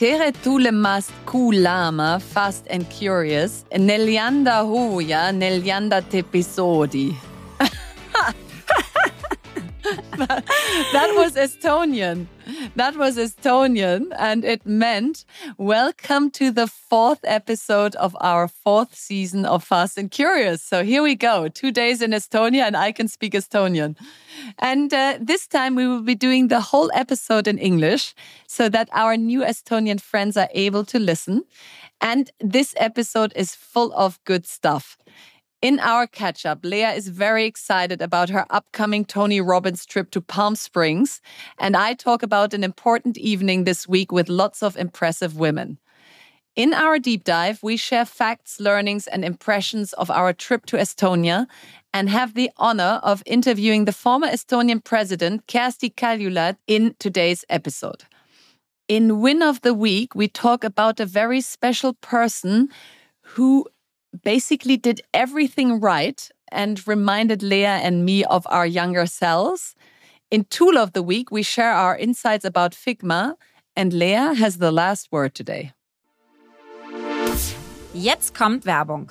Tere tu le mast kulama, fast and curious, nelianda huja, nelianda tepisodi. That was Estonian. That was Estonian, and it meant welcome to the fourth episode of our fourth season of Fast and Curious. So here we go, two days in Estonia, and I can speak Estonian. And uh, this time we will be doing the whole episode in English so that our new Estonian friends are able to listen. And this episode is full of good stuff. In our catch up, Lea is very excited about her upcoming Tony Robbins trip to Palm Springs, and I talk about an important evening this week with lots of impressive women. In our deep dive, we share facts, learnings, and impressions of our trip to Estonia and have the honor of interviewing the former Estonian president, Kersti Kaljulaid, in today's episode. In Win of the Week, we talk about a very special person who basically did everything right and reminded Lea and me of our younger selves. In Tool of the Week, we share our insights about Figma, and Lea has the last word today. Jetzt kommt Werbung.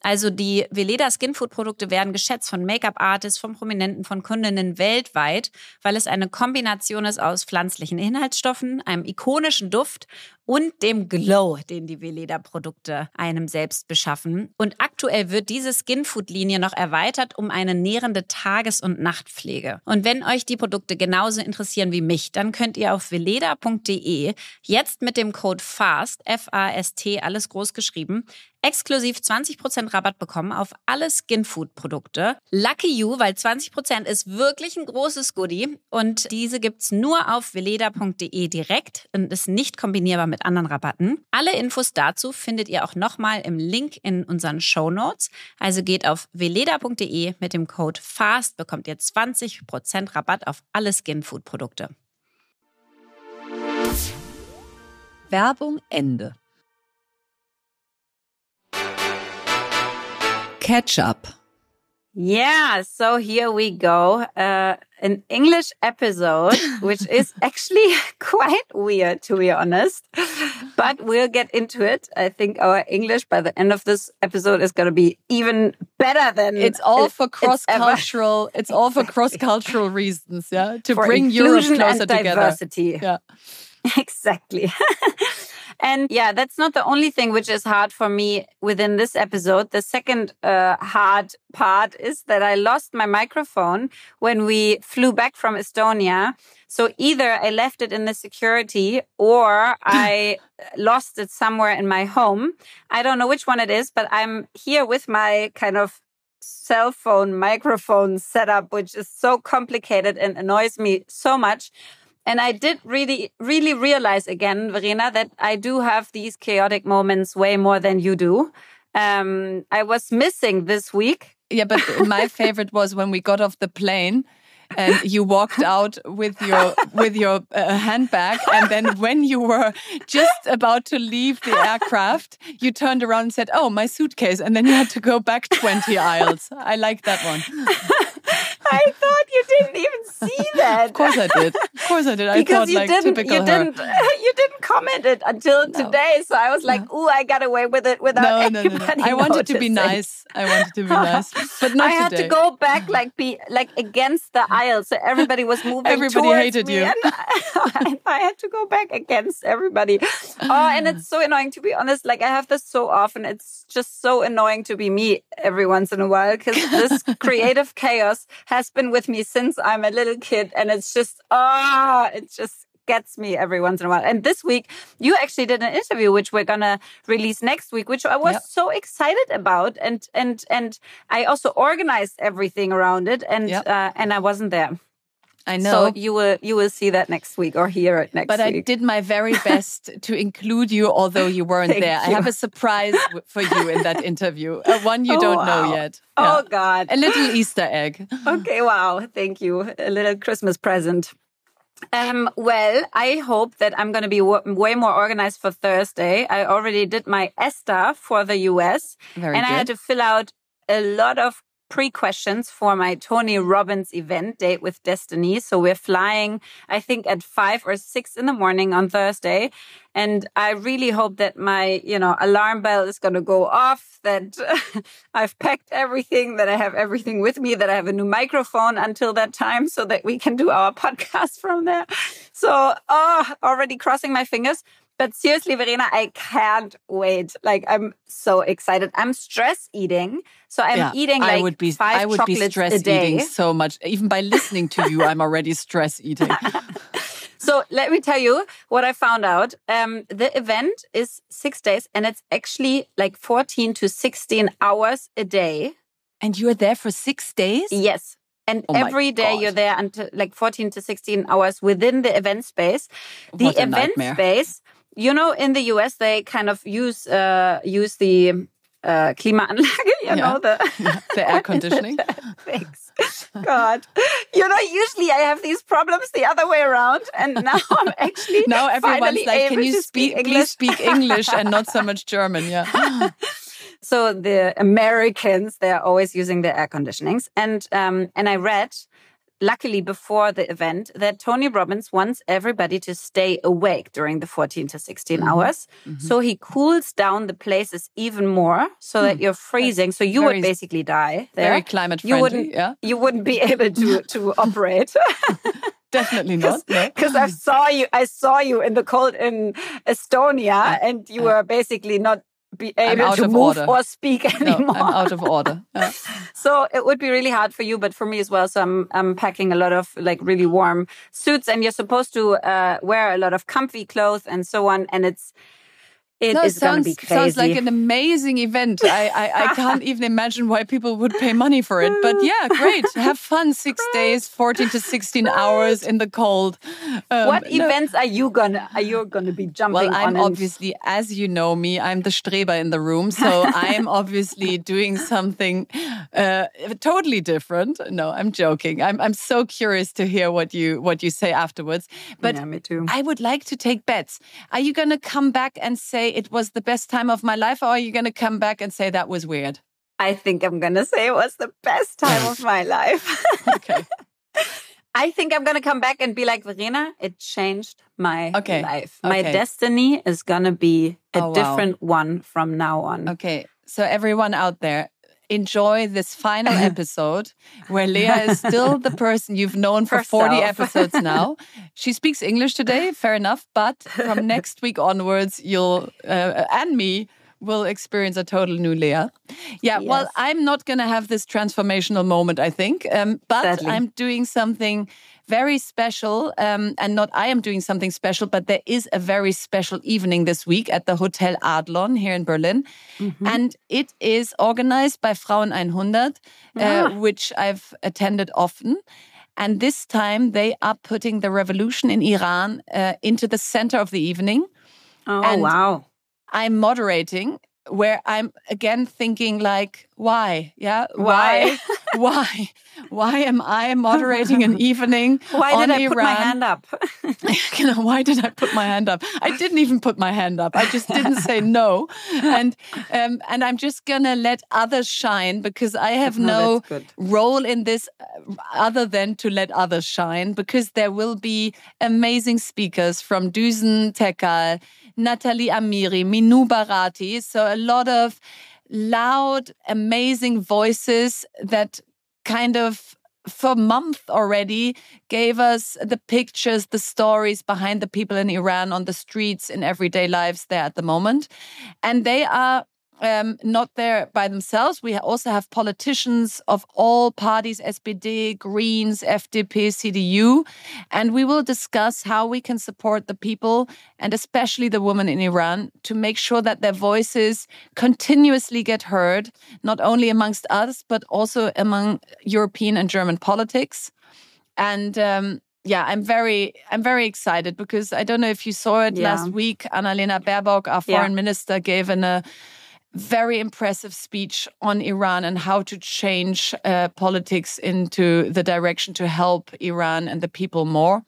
Also die Veleda Skinfood Produkte werden geschätzt von Make-up-Artists, von Prominenten, von Kundinnen weltweit, weil es eine Kombination ist aus pflanzlichen Inhaltsstoffen, einem ikonischen Duft und dem Glow, den die Veleda-Produkte einem selbst beschaffen. Und aktuell wird diese Skinfood-Linie noch erweitert um eine nährende Tages- und Nachtpflege. Und wenn euch die Produkte genauso interessieren wie mich, dann könnt ihr auf veleda.de jetzt mit dem Code FAST, F-A-S-T, alles groß geschrieben, exklusiv 20% Rabatt bekommen auf alle Skinfood-Produkte. Lucky you, weil 20% ist wirklich ein großes Goodie und diese gibt's nur auf veleda.de direkt und ist nicht kombinierbar mit anderen Rabatten. Alle Infos dazu findet ihr auch nochmal im Link in unseren Show Notes. Also geht auf veleda.de mit dem Code FAST bekommt ihr 20% Rabatt auf alle Skinfood-Produkte. Werbung Ende. Catch up. Yeah, so here we go. Uh, an English episode, which is actually quite weird, to be honest. But we'll get into it. I think our English by the end of this episode is going to be even better than it's all for cross cultural. It's, it's, all for cross cultural reasons, yeah, to for bring Europe closer and together. Diversity. Yeah, exactly. And yeah, that's not the only thing which is hard for me within this episode. The second uh, hard part is that I lost my microphone when we flew back from Estonia. So either I left it in the security or I lost it somewhere in my home. I don't know which one it is, but I'm here with my kind of cell phone microphone setup, which is so complicated and annoys me so much. And I did really, really realize again, Verena, that I do have these chaotic moments way more than you do. Um, I was missing this week. Yeah, but my favorite was when we got off the plane and you walked out with your with your uh, handbag and then when you were just about to leave the aircraft you turned around and said oh my suitcase and then you had to go back 20 aisles i like that one I thought you didn't even see that. of course I did. Of course I did. I because thought you like didn't, typical you her. didn't, you didn't comment it until No. today. So I was like, "Ooh, I got away with it without No, no, no, no. I wanted to be nice. I wanted to be nice, but not I had today. to go back, like be like against the aisle, so everybody was moving. Everybody hated me, you. and I, I had to go back against everybody. Oh, and it's so annoying to be honest. Like I have this so often. It's just so annoying to be me every once in a while because this creative chaos has been with me since I'm a little kid, and it's just ah, it just gets me every once in a while. And this week, you actually did an interview, which we're gonna release next week, which I was Yep. so excited about, and and and I also organized everything around it, and Yep. uh, and I wasn't there. I know. So you will you will see that next week or hear it next week. but I did my very best to include you, although you weren't there. I have a surprise for you in that interview, uh, one you Oh, don't know wow. yet. Oh Yeah. God! A little Easter egg. okay, wow. Thank you. A little Christmas present. Um, well, I hope that I'm going to be w- way more organized for Thursday. I already did my ESTA for the US Very and good. I had to fill out a lot of pre questions for my Tony Robbins event, Date with Destiny. So we're flying, I think, at five or six in the morning on Thursday. And I really hope that my, you know, alarm bell is going to go off, that I've packed everything, that I have everything with me, that I have a new microphone until that time so that we can do our podcast from there. So, oh, already crossing my fingers. But seriously, Verena, I can't wait. Like, I'm so excited. I'm stress eating. So I'm Yeah, eating like I would be five I would be chocolates stress a day. eating so much. Even by listening to you, I'm already stress eating. So let me tell you what I found out. Um, the event is six days and it's actually like 14 to 16 hours a day. And you are there for six days? Yes. And Oh every day God. you're there until like 14 to 16 hours within the event space. The event nightmare. space, you know, in the US, they kind of use, uh, use the, uh, Klimaanlage, you Yeah. know, the, The air conditioning. Thanks. God. You know, usually I have these problems the other way around. And now I'm actually Now everyone's like, can you speak, speak please English?" speak English and not so much German? Yeah. So the Americans, they're always using the air conditionings. And um, and I read, luckily before the event, that Tony Robbins wants everybody to stay awake during the 14 to 16 Mhm. hours. Mhm. So he cools down the places even more so that you're freezing. So you very- would basically die there. Very climate friendly. You wouldn't- Yeah. you wouldn't be able to to operate. Definitely not. No. because I saw you. I saw you in the cold in Estonia, and you were basically not be able out to of move order. or speak No, anymore. I'm out of order. Yeah. so it would be really hard for you, but for me as well. So I'm I'm packing a lot of like really warm suits, and you're supposed to uh, wear a lot of comfy clothes and so on. And it's it No, is it going to sounds, be crazy. sounds like an amazing event. I, I, I can't even imagine why people would pay money for it. But yeah, great. Have fun. Six days, 14 to 16 hours in the cold. Um, what no- events are you gonna are you gonna be jumping Well. I'm obviously, as you know me, I'm the Streber in the room. So I'm obviously doing something uh, totally different. No, I'm joking. I'm, I'm so curious to hear what you what you say afterwards. But yeah, me too. I would like to take bets. Are you going to come back and say it was the best time of my life, or are you going to come back and say that was weird? I think I'm gonna say it was the best time of my life. Okay. I think I'm gonna come back and be like, Verena, it changed my Okay, life. My okay. destiny is gonna be a Oh, wow. different one from now on. Okay. So everyone out there, enjoy this final episode where Lea is still the person you've known for 40 episodes now. She speaks English today, fair enough, but from next week onwards, you'll uh, and me will experience a total new Lea. Yeah, well, I'm not going to have this transformational moment, I think, um, but Sadly. I'm doing something very special. Um, and not I am doing something special, but there is a very special evening this week at the Hotel Adlon here in Berlin. Mhm. And it is organized by Frauen 100, Ah. uh, which I've attended often. And this time they are putting the revolution in Iran uh, into the center of the evening. oh and- wow. I'm moderating where I'm again thinking like, why? Yeah, why? Why? why? am I moderating an evening? Why did I Iran? put my hand up? you know, why did I put my hand up? I didn't even put my hand up. I just didn't say no, and um, and I'm just gonna let others shine because I have no, no role in this uh, other than to let others shine. Because there will be amazing speakers from Düzen Tekkal, Natalie Amiri, Minu Barati. So a lot of loud, amazing voices that kind of for months already gave us the pictures, the stories behind the people in Iran on the streets in everyday lives there at the moment. And they are um, not there by themselves. We also have politicians of all parties SPD, Greens, FDP, CDU. And we will discuss how we can support the people and especially the women in Iran to make sure that their voices continuously get heard, not only amongst us, but also among European and German politics. And um, yeah, I'm very, I'm very excited because I don't know if you saw it yeah. last week. Annalena Baerbock, our foreign yeah. minister, gave an, a very impressive speech on Iran and how to change uh, politics into the direction to help Iran and the people more.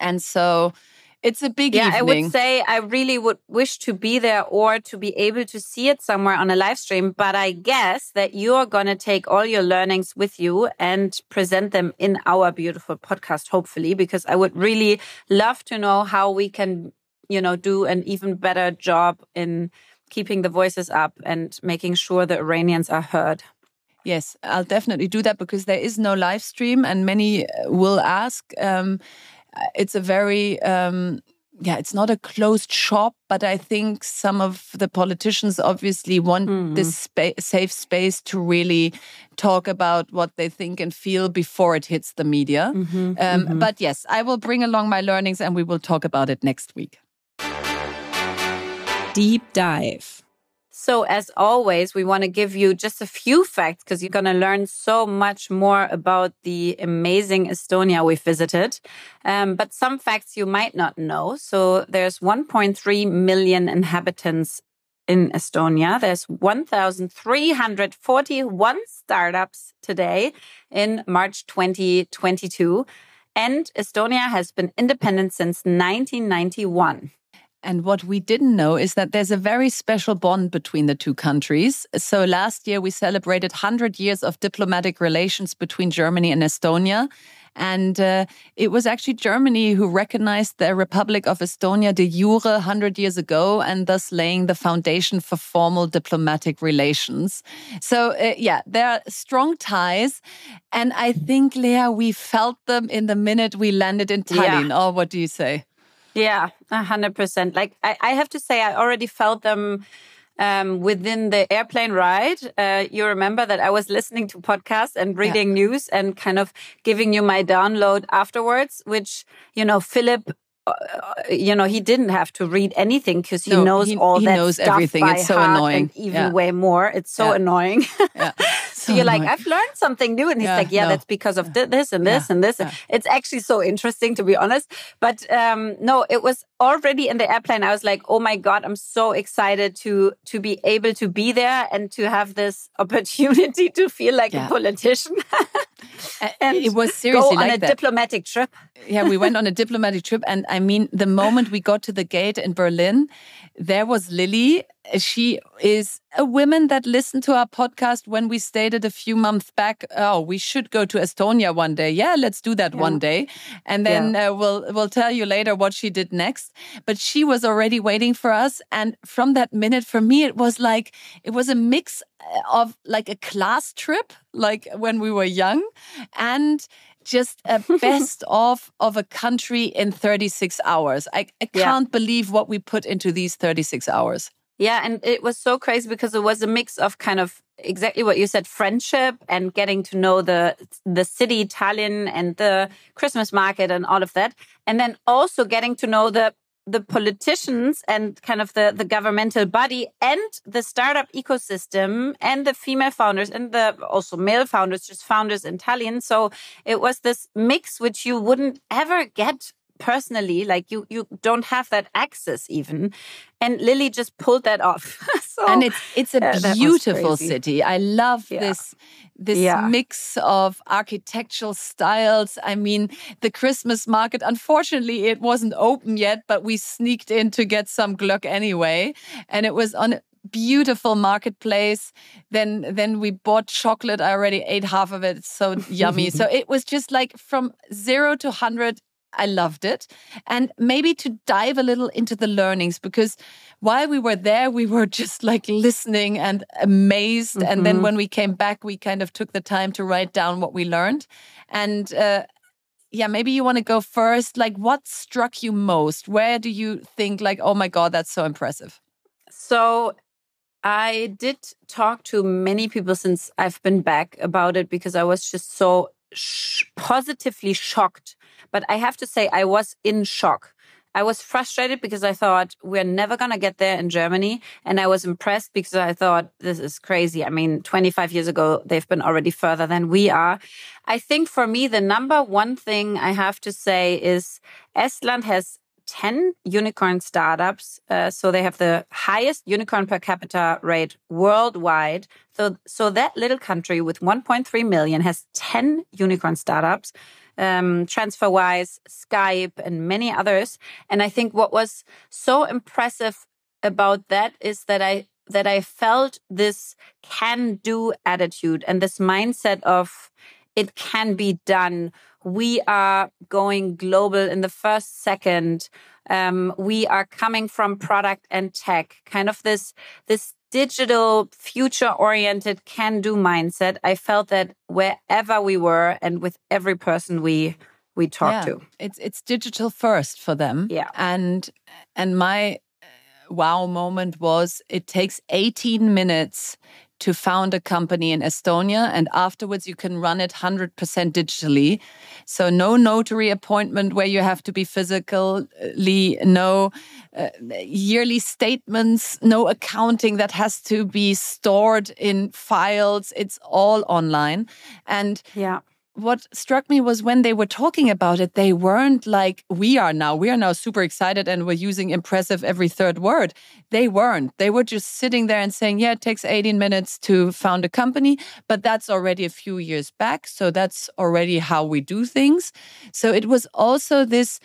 And so it's a big yeah, evening. I would say I really would wish to be there or to be able to see it somewhere on a live stream. But I guess that you're going to take all your learnings with you and present them in our beautiful podcast, hopefully, because I would really love to know how we can, you know, do an even better job in keeping the voices up and making sure the Iranians are heard. Yes, I'll definitely do that because there is no live stream, and many uh, will ask. Um, it's a very um, yeah, it's not a closed shop, but I think some of the politicians obviously want mm. this spa safe space to really talk about what they think and feel before it hits the media. Mm -hmm, um, mm -hmm. But yes, I will bring along my learnings and we will talk about it next week deep dive. So, as always, we want to give you just a few facts because you're going to learn so much more about the amazing Estonia we visited. Um, but some facts you might not know. So, there's 1.3 million inhabitants in Estonia. There's 1,341 startups today in March 2022. And Estonia has been independent since 1991. And what we didn't know is that there's a very special bond between the two countries. So last year we celebrated 100 years of diplomatic relations between Germany and Estonia. And uh, it was actually Germany who recognized the Republic of Estonia de jure 100 years ago and thus laying the foundation for formal diplomatic relations. So, uh, yeah, there are strong ties. And I think, Lea, we felt them in the minute we landed in Tallinn. Yeah. Or what do you say? Yeah, a hundred percent. Like I, I have to say, I already felt them um, within the airplane ride. Uh, you remember that I was listening to podcasts and reading yeah. news and kind of giving you my download afterwards, which, you know, Philip uh, you know, he didn't have to read anything because he no, knows he, all he that knows stuff everything. By it's so annoying. even yeah. way more. It's so yeah. annoying. yeah. So, you're like, I've learned something new, and he's like, Yeah, no. that's because of this and this and this. It's actually so interesting, to be honest. But um, no, it was already in the airplane. I was like, Oh my god, I'm so excited to to be able to be there and to have this opportunity to feel like a politician. and it was seriously go on like a that. diplomatic trip. yeah, we went on a diplomatic trip, and I mean, the moment we got to the gate in Berlin, there was Lili. She is a woman that listened to our podcast when we stated a few months back, "Oh, we should go to Estonia one day." Yeah, let's do that yeah. one day, and then yeah. uh, we'll we'll tell you later what she did next. But she was already waiting for us, and from that minute, for me, it was like it was a mix of like a class trip, like when we were young, and just a best of of a country in 36 hours. I, I can't believe what we put into these 36 hours. Yeah, and it was so crazy because it was a mix of kind of exactly what you said friendship and getting to know the the city Tallinn and the Christmas market and all of that and then also getting to know the the politicians and kind of the, the governmental body and the startup ecosystem and the female founders and the also male founders, just founders in Tallinn. So it was this mix which you wouldn't ever get personally like you you don't have that access even and lili just pulled that off so, and it's it's a uh, beautiful city i love yeah. this this yeah. mix of architectural styles i mean the christmas market unfortunately it wasn't open yet but we sneaked in to get some glögg anyway and it was on a beautiful marketplace. Then then we bought chocolate. I already ate half of it. It's so yummy. so it was just like from zero to hundred. I loved it. And maybe to dive a little into the learnings because while we were there, we were just like listening and amazed. Mm -hmm. And then mm-hmm. when we came back, we kind of took the time to write down what we learned. And uh, yeah, maybe you want to go first. Like, what struck you most? Where do you think, like, oh my God, that's so impressive? So I did talk to many people since I've been back about it because I was just so sh positively shocked. But I have to say, I was in shock. I was frustrated because I thought we're never going to get there in Germany. And I was impressed because I thought this is crazy. I mean, 25 years ago, they've been already further than we are. I think for me, the number one thing I have to say is Estland has 10 unicorn startups. Uh, so they have the highest unicorn per capita rate worldwide. So, so that little country with 1.3 million has 10 unicorn startups. Um, TransferWise, Skype, and many others. And I think what was so impressive about that is that I that I felt this can do attitude and this mindset of it can be done. We are going global in the first second. Um, we are coming from product and tech, kind of this this digital, future oriented, can do mindset. I felt that wherever we were and with every person we we talked yeah, to, it's it's digital first for them. Yeah, and and my uh, wow moment was it takes 18 minutes to found a company in Estonia, and afterwards you can run it 100% digitally. So, no notary appointment where you have to be physically, no uh, yearly statements, no accounting that has to be stored in files. It's all online. And yeah what struck me was when they were talking about it, they weren't like we are now. We are now super excited and we're using impressive every third word. They weren't. They were just sitting there and saying, yeah, it takes 18 minutes to found a company, but that's already a few years back. So that's already how we do things. So it was also this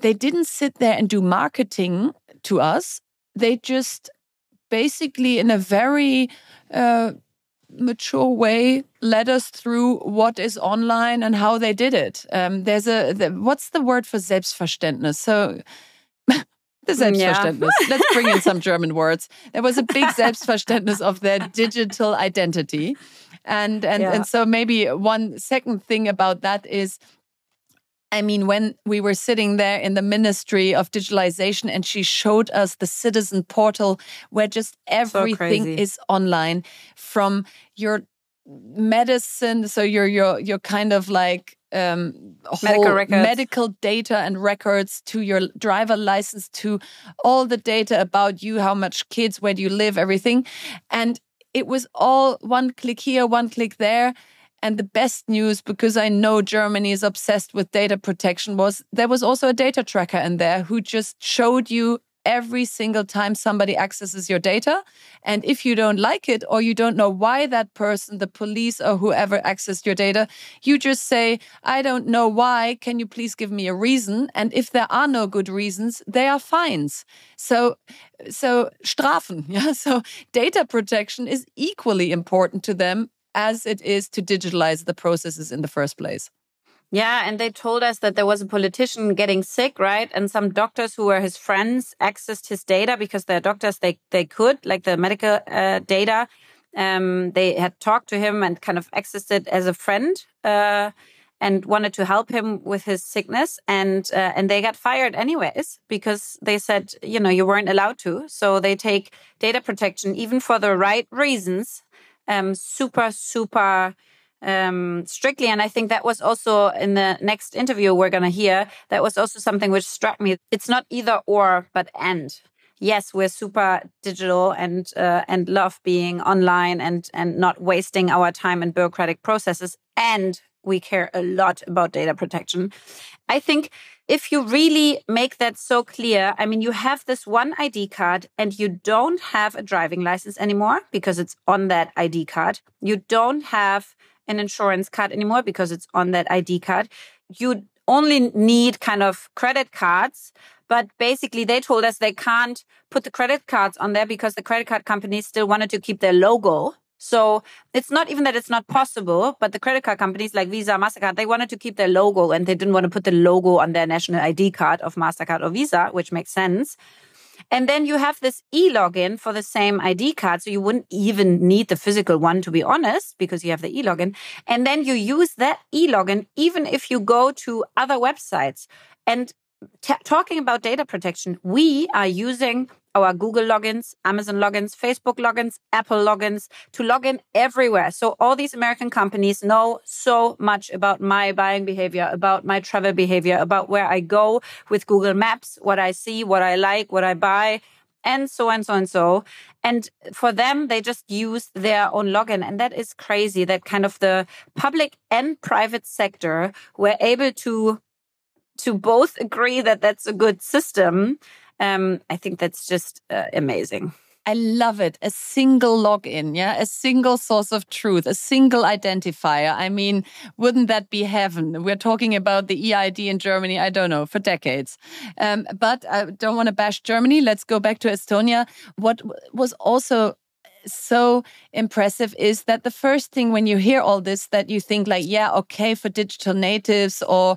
they didn't sit there and do marketing to us. They just basically, in a very uh, mature way led us through what is online and how they did it. Um, there's a the, what's the word for Selbstverständnis? So the Selbstverständnis. Yeah. Let's bring in some German words. There was a big Selbstverständnis of their digital identity. And and yeah. and so maybe one second thing about that is I mean, when we were sitting there in the Ministry of Digitalization and she showed us the citizen portal where just everything so is online from your medicine, so your your your kind of like um, medical, records. medical data and records to your driver license to all the data about you, how much kids, where do you live, everything. And it was all one click here, one click there. And the best news, because I know Germany is obsessed with data protection, was there was also a data tracker in there who just showed you every single time somebody accesses your data. And if you don't like it or you don't know why that person, the police or whoever accessed your data, you just say, I don't know why. Can you please give me a reason? And if there are no good reasons, they are fines. So, so Strafen. Yeah. So data protection is equally important to them as it is to digitalize the processes in the first place. Yeah, and they told us that there was a politician getting sick, right? And some doctors who were his friends accessed his data because they're doctors, they they could, like the medical uh, data. Um, they had talked to him and kind of accessed it as a friend uh, and wanted to help him with his sickness. And uh, and they got fired anyways because they said, you know, you weren't allowed to. So they take data protection even for the right reasons um, super, super um, strictly. And I think that was also in the next interview we're going to hear, that was also something which struck me. It's not either or, but and. Yes, we're super digital and uh, and love being online and and not wasting our time in bureaucratic processes. And we care a lot about data protection. I think if you really make that so clear, I mean, you have this one ID card and you don't have a driving license anymore because it's on that ID card. You don't have an insurance card anymore because it's on that ID card. You only need kind of credit cards, but basically they told us they can't put the credit cards on there because the credit card companies still wanted to keep their logo. So it's not even that it's not possible, but the credit card companies like Visa, MasterCard, they wanted to keep their logo and they didn't want to put the logo on their national ID card of MasterCard or Visa, which makes sense. And then you have this e-login for the same ID card. So you wouldn't even need the physical one, to be honest, because you have the e-login. And then you use that e-login even if you go to other websites. And t- talking about data protection, we are using our Google logins, Amazon logins, Facebook logins, Apple logins to log in everywhere. So all these American companies know so much about my buying behavior, about my travel behavior, about where I go with Google Maps, what I see, what I like, what I buy, and so and so and so. And for them, they just use their own login. And that is crazy that kind of the public and private sector were able to to both agree that that's a good system, um, I think that's just uh, amazing. I love it. A single login, yeah, a single source of truth, a single identifier. I mean, wouldn't that be heaven? We're talking about the EID in Germany, I don't know, for decades. Um, but I don't want to bash Germany. Let's go back to Estonia. What was also so impressive is that the first thing when you hear all this that you think like yeah okay for digital natives or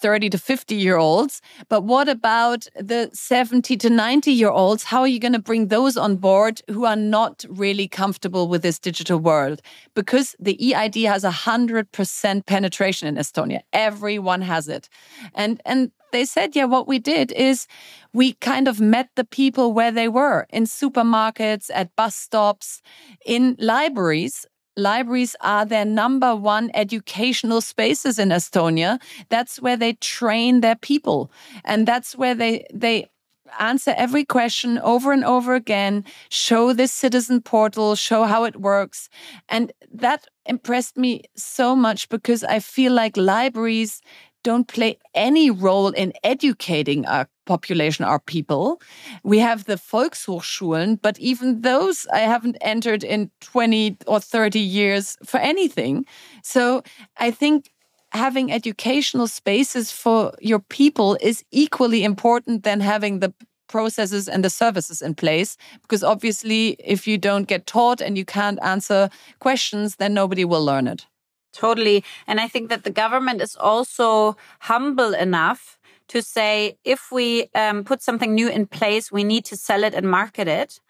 30 to 50 year olds. But what about the 70 to 90 year olds? How are you going to bring those on board who are not really comfortable with this digital world? Because the EID has a 100% penetration in Estonia. Everyone has it. And, and they said, yeah, what we did is we kind of met the people where they were in supermarkets, at bus stops, in libraries libraries are their number one educational spaces in Estonia. That's where they train their people. And that's where they, they, answer every question over and over again, show this citizen portal, show how it works. And that impressed me so much because I feel like libraries don't play any role in educating our population, our people. We have the Volkshochschulen, but even those I haven't entered in 20 or 30 years for anything. So I think having educational spaces for your people is equally important than having the processes and the services in place because obviously if you don't get taught and you can't answer questions then nobody will learn it Totally. And I think that the government is also humble enough to say if we um, put something new in place, we need to sell it and market it.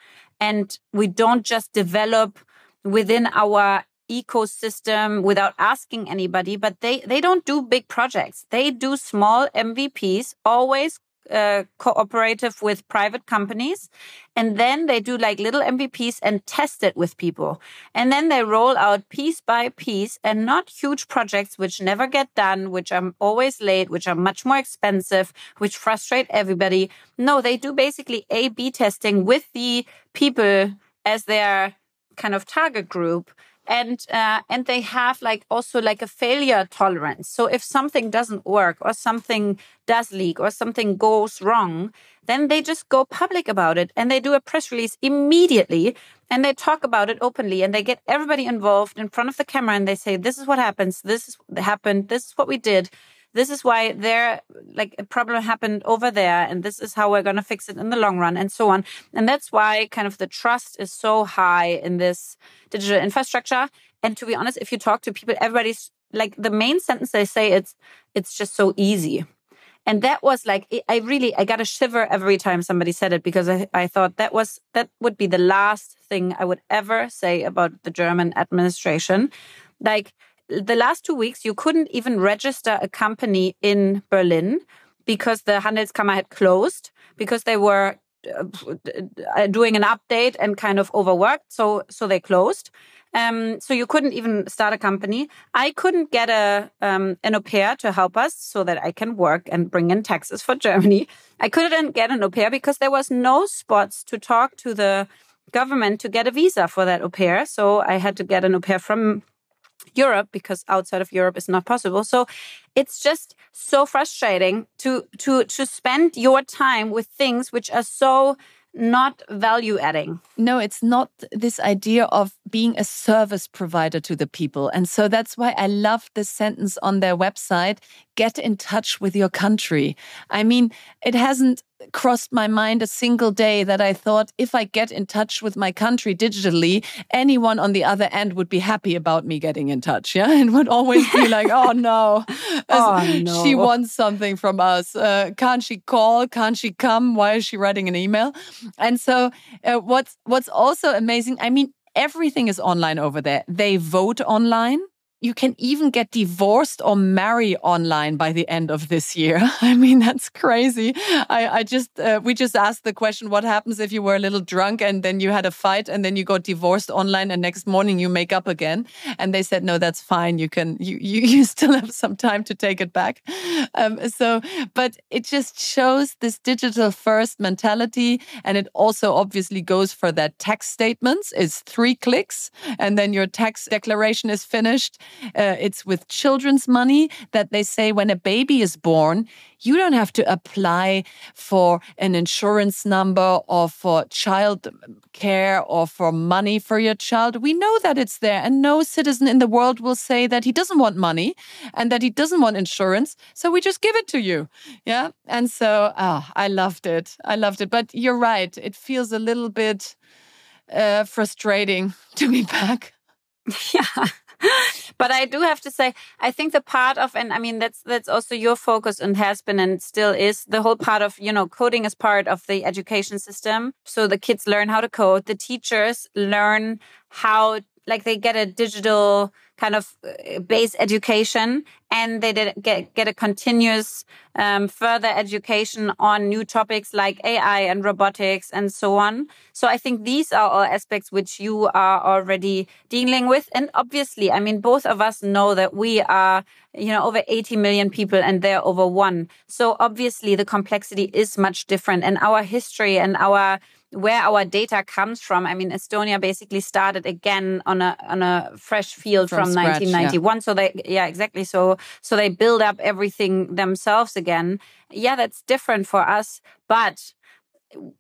And we don't just develop within our ecosystem without asking anybody but they they don't do big projects they do small mvps always uh, cooperative with private companies. And then they do like little MVPs and test it with people. And then they roll out piece by piece and not huge projects which never get done, which are always late, which are much more expensive, which frustrate everybody. No, they do basically A B testing with the people as their kind of target group and uh, and they have like also like a failure tolerance. So if something doesn't work or something does leak or something goes wrong then they just go public about it and they do a press release immediately and they talk about it openly and they get everybody involved in front of the camera and they say this is what happens. This is happened. This is what we did this is why there like a problem happened over there and this is how we're going to fix it in the long run and so on. And that's why kind of the trust is so high in this digital infrastructure. And to be honest if you talk to people everybody's like the main sentence they say it's it's just so easy. And that was like i really i got a shiver every time somebody said it because I, I thought that was that would be the last thing i would ever say about the german administration. Like the last two weeks, you couldn't even register a company in Berlin because the Handelskammer had closed because they were uh, doing an update and kind of overworked. So, so they closed. Um, so you couldn't even start a company. I couldn't get a um, an au pair to help us so that I can work and bring in taxes for Germany. I couldn't get an au pair because there was no spots to talk to the government to get a visa for that au pair. So I had to get an au pair from Europe because outside of Europe is not possible. So it's just so frustrating to to to spend your time with things which are so not value adding. No, it's not this idea of being a service provider to the people. And so that's why I love this sentence on their website get in touch with your country. I mean, it hasn't crossed my mind a single day that I thought if I get in touch with my country digitally, anyone on the other end would be happy about me getting in touch. Yeah. And would always be like, oh no, oh, no. she wants something from us. Uh, can't she call? Can't she come? Why is she writing an email? And so uh, what's, what's also amazing, I mean, everything is online over there. They vote online you can even get divorced or marry online by the end of this year. I mean, that's crazy. I, I just, uh, we just asked the question, what happens if you were a little drunk and then you had a fight and then you got divorced online and next morning you make up again? And they said, no, that's fine. You can, you, you, you still have some time to take it back. Um, so, but it just shows this digital first mentality. And it also obviously goes for that tax statements. It's three clicks and then your tax declaration is finished uh, it's with children's money that they say when a baby is born, you don't have to apply for an insurance number or for child care or for money for your child. We know that it's there, and no citizen in the world will say that he doesn't want money and that he doesn't want insurance. So we just give it to you. Yeah. And so oh, I loved it. I loved it. But you're right. It feels a little bit uh, frustrating to be back. Yeah. But I do have to say, I think the part of, and I mean, that's, that's also your focus and has been and still is the whole part of, you know, coding is part of the education system. So the kids learn how to code. The teachers learn how, like they get a digital kind of uh, base education and they did get, get a continuous um, further education on new topics like AI and robotics and so on. So I think these are all aspects which you are already dealing with. And obviously, I mean, both of us know that we are, you know, over 80 million people and they're over one. So obviously the complexity is much different and our history and our where our data comes from. I mean, Estonia basically started again on a on a fresh field from, from scratch, 1991. Yeah. So they, yeah, exactly. So so they build up everything themselves again. Yeah, that's different for us, but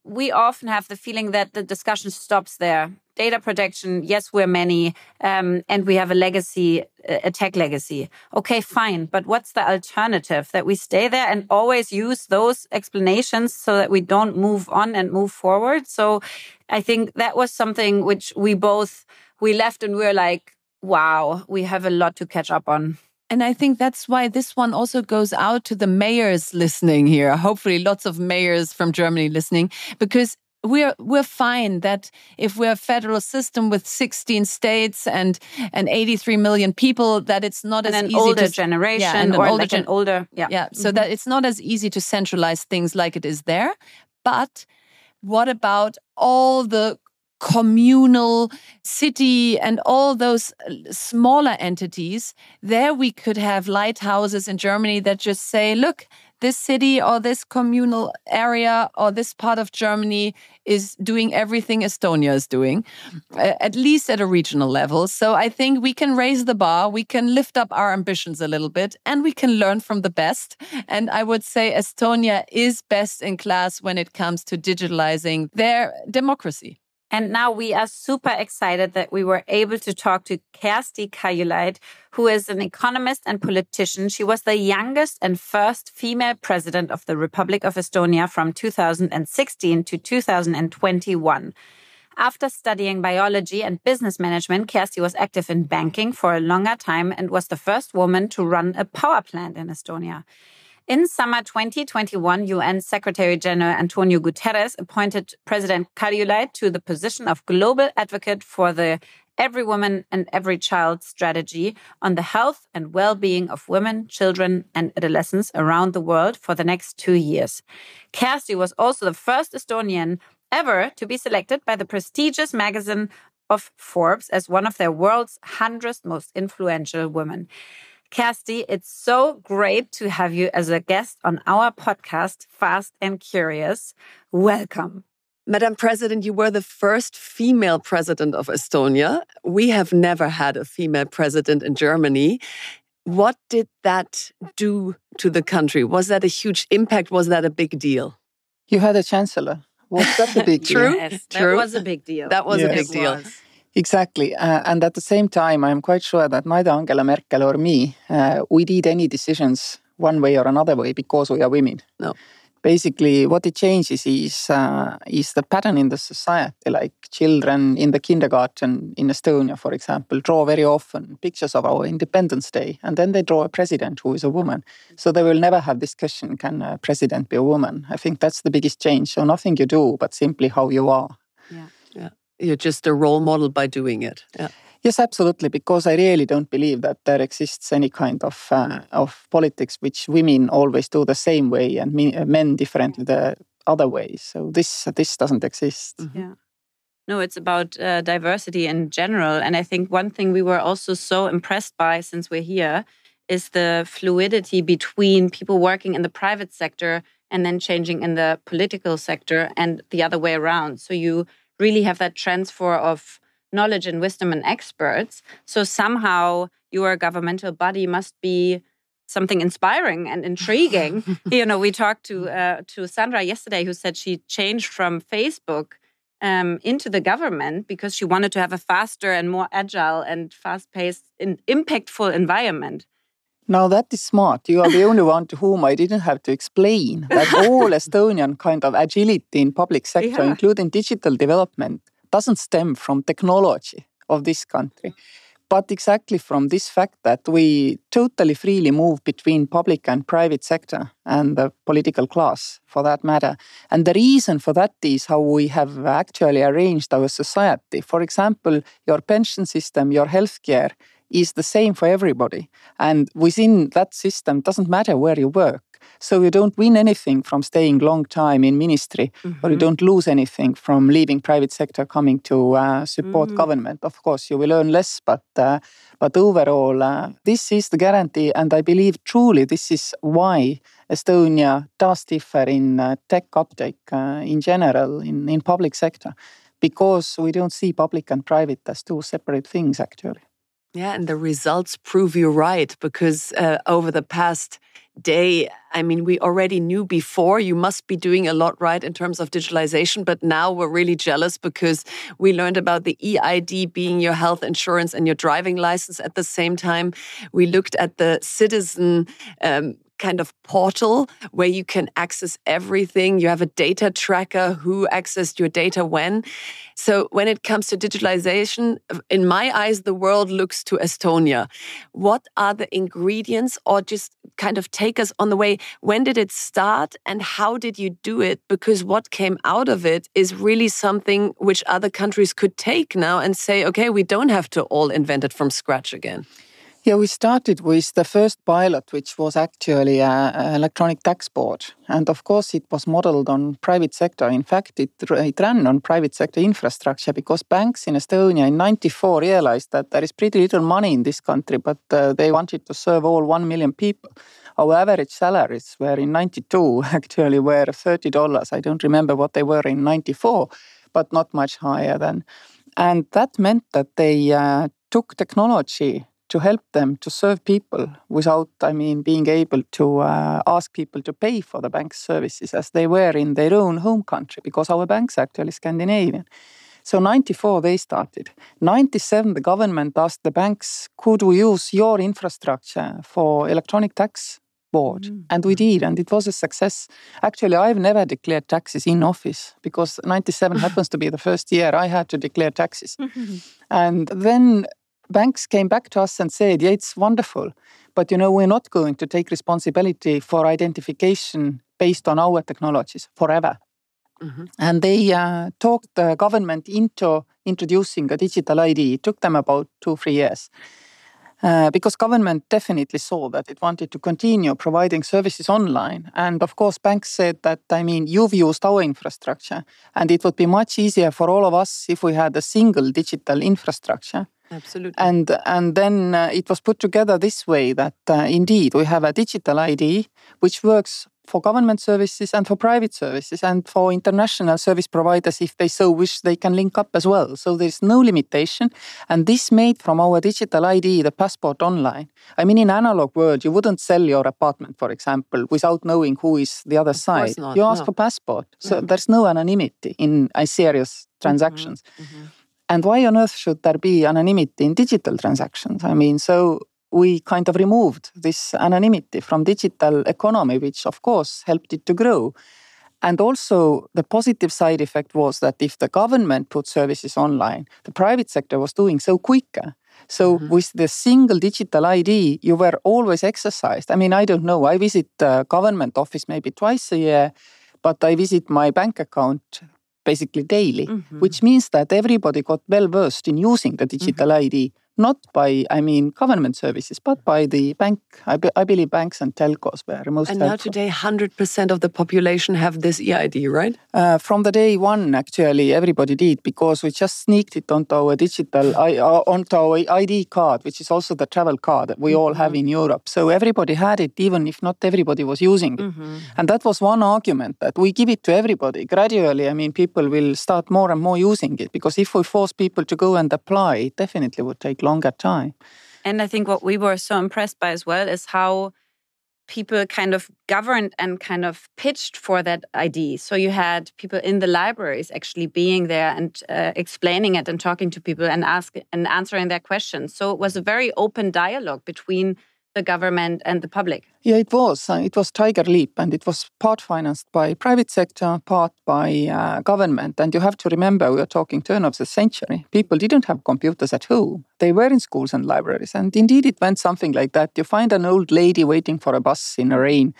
we often have the feeling that the discussion stops there. Data protection, yes, we're many, um, and we have a legacy, a tech legacy. Okay, fine. But what's the alternative? That we stay there and always use those explanations so that we don't move on and move forward. So I think that was something which we both, we left and we we're like, wow, we have a lot to catch up on. And I think that's why this one also goes out to the mayors listening here. Hopefully, lots of mayors from Germany listening, because we're we're fine that if we're a federal system with 16 states and and 83 million people that it's not and as an easy older to generation yeah, or older like an older yeah. yeah so mm -hmm. that it's not as easy to centralize things like it is there. But what about all the communal city and all those uh, smaller entities, there we could have lighthouses in Germany that just say, look, this city or this communal area or this part of Germany is doing everything Estonia is doing, at least at a regional level. So I think we can raise the bar, we can lift up our ambitions a little bit, and we can learn from the best. And I would say Estonia is best in class when it comes to digitalizing their democracy. And now we are super excited that we were able to talk to Kersti Kaljulaid, who is an economist and politician. She was the youngest and first female president of the Republic of Estonia from 2016 to 2021. After studying biology and business management, Kersti was active in banking for a longer time and was the first woman to run a power plant in Estonia. In summer 2021, UN Secretary General Antonio Guterres appointed President Kaljulaid to the position of global advocate for the Every Woman and Every Child strategy on the health and well-being of women, children, and adolescents around the world for the next two years. Kersti was also the first Estonian ever to be selected by the prestigious magazine of Forbes as one of their world's 100 most influential women. Kersti, it's so great to have you as a guest on our podcast, Fast and Curious. Welcome. Madam President, you were the first female president of Estonia. We have never had a female president in Germany. What did that do to the country? Was that a huge impact? Was that a big deal? You had a chancellor. Was that a big True. deal? Yes, True. that was a big deal. That was a big deal. Exactly. Uh, and at the same time, I'm quite sure that neither Angela Merkel or me, uh, we did any decisions one way or another way because we are women. No. Basically, what it changes is uh, is the pattern in the society. Like children in the kindergarten in Estonia, for example, draw very often pictures of our Independence Day, and then they draw a president who is a woman. So they will never have discussion: can a president be a woman? I think that's the biggest change. So nothing you do, but simply how you are. You're just a role model by doing it. Yeah. Yes, absolutely. Because I really don't believe that there exists any kind of uh, of politics which women always do the same way and me, uh, men differently the other way. So this this doesn't exist. Yeah. No, it's about uh, diversity in general. And I think one thing we were also so impressed by since we're here is the fluidity between people working in the private sector and then changing in the political sector and the other way around. So you really have that transfer of knowledge and wisdom and experts. So somehow your governmental body must be something inspiring and intriguing. you know, we talked to uh, to Sandra yesterday, who said she changed from Facebook um, into the government because she wanted to have a faster and more agile and fast-paced, and impactful environment. Now that is smart. You are the only one to whom I didn't have to explain that all Estonian kind of agility in public sector, Yeah. including digital development, doesn't stem from technology of this country, but exactly from this fact that we totally freely move between public and private sector and the political class for that matter. And the reason for that is how we have actually arranged our society. For example, your pension system, your healthcare is the same for everybody. And within that system, doesn't matter where you work. So you don't win anything from staying long time in ministry, or you don't lose anything from leaving private sector, coming to uh, support government. Of course, you will earn less, but uh, but overall, uh, this is the guarantee, and I believe truly this is why Estonia does differ in uh, tech uptake uh, in general in in public sector, because we don't see public and private as two separate things actually. Yeah, and the results prove you right because uh, over the past day, I mean, we already knew before you must be doing a lot right in terms of digitalization, but now we're really jealous because we learned about the EID being your health insurance and your driving license at the same time. We looked at the citizen. Um, kind of portal where you can access everything. You have a data tracker who accessed your data when. So when it comes to digitalization, uh, in my eyes, the world looks to Estonia. What are the ingredients or just kind of take us on the way? When did it start and how did you do it? Because what came out of it is really something which other countries could take now and say, okay, we don't have to all invent it from scratch again. Yeah, we started with the first pilot, which was actually an electronic tax board. And of course, it was modeled on private sector. In fact, it, it ran on private sector infrastructure because banks in Estonia in 94 realized that there is pretty little money in this country, but uh, they wanted to serve all 1 million people. Our average salaries were in 92 actually were $30. I don't remember what they were in 94, but not much higher than. And that meant that they uh, took technology to help them to serve people without, I mean, being able to uh, ask people to pay for the bank's services as they were in their own home country, because our bank's are actually Scandinavian. So 94 they started. 97 the government asked the banks, could we use your infrastructure for electronic tax board? Mm. And we did, and it was a success. Actually, I've never declared taxes in office because 97 happens to be the first year I had to declare taxes. And then banks came back to us and said, yeah, it's wonderful, but you know, we're not going to take responsibility for identification based on our technologies forever. Mhm. And they uh, talked the government into introducing a digital ID. It took them about two, three years. Uh, because government definitely saw that it wanted to continue providing services online. And of course, banks said that, I mean, you've used our infrastructure, and it would be much easier for all of us if we had a single digital infrastructure. Absolutely. And and then uh, it was put together this way that uh, indeed we have a digital ID which works for government services and for private services and for international service providers if they so wish they can link up as well so there's no limitation and this made from our digital id the passport online i mean in analog world you wouldn't sell your apartment for example without knowing who is the other Of side not, you ask no. for passport so Mhm. there's no anonymity in serious transactions Mhm. And why on earth should there be anonymity in digital transactions? I mean, so we kind of removed this anonymity from digital economy, which of course helped it to grow. And also the positive side effect was that if the government put services online, the private sector was doing so quicker. So Mhm. with the single digital ID, you were always exercised. I mean, I don't know. I visit the government office maybe twice a year, but I visit my bank account basically daily Mhm. which means that everybody got well versed in using the digital Mm-hmm. ID, not by, I mean, government services, but by the bank. I, be- I believe banks and telcos were most And now today, 100% of the population have this EID, right? Uh, from the day one, actually, everybody did because we just sneaked it onto our digital, uh, onto our ID card, which is also the travel card that we all have Mm-hmm. in Europe. So everybody had it, even if not everybody was using it. Mm-hmm. And that was one argument that we give it to everybody. Gradually, I mean, people will start more and more using it because if we force people to go and apply, it definitely would take longer time. And I think what we were so impressed by as well is how people kind of governed and kind of pitched for that ID. So you had people in the libraries actually being there and uh, explaining it and talking to people and ask and answering their questions. So it was a very open dialogue between the government and the public. Yeah, it was. Uh, it was Tiger Leap, and it was part financed by private sector, part by uh, government. And you have to remember, we are talking turn of the century. People didn't have computers at home. They were in schools and libraries. And indeed, it went something like that. You find an old lady waiting for a bus in the rain.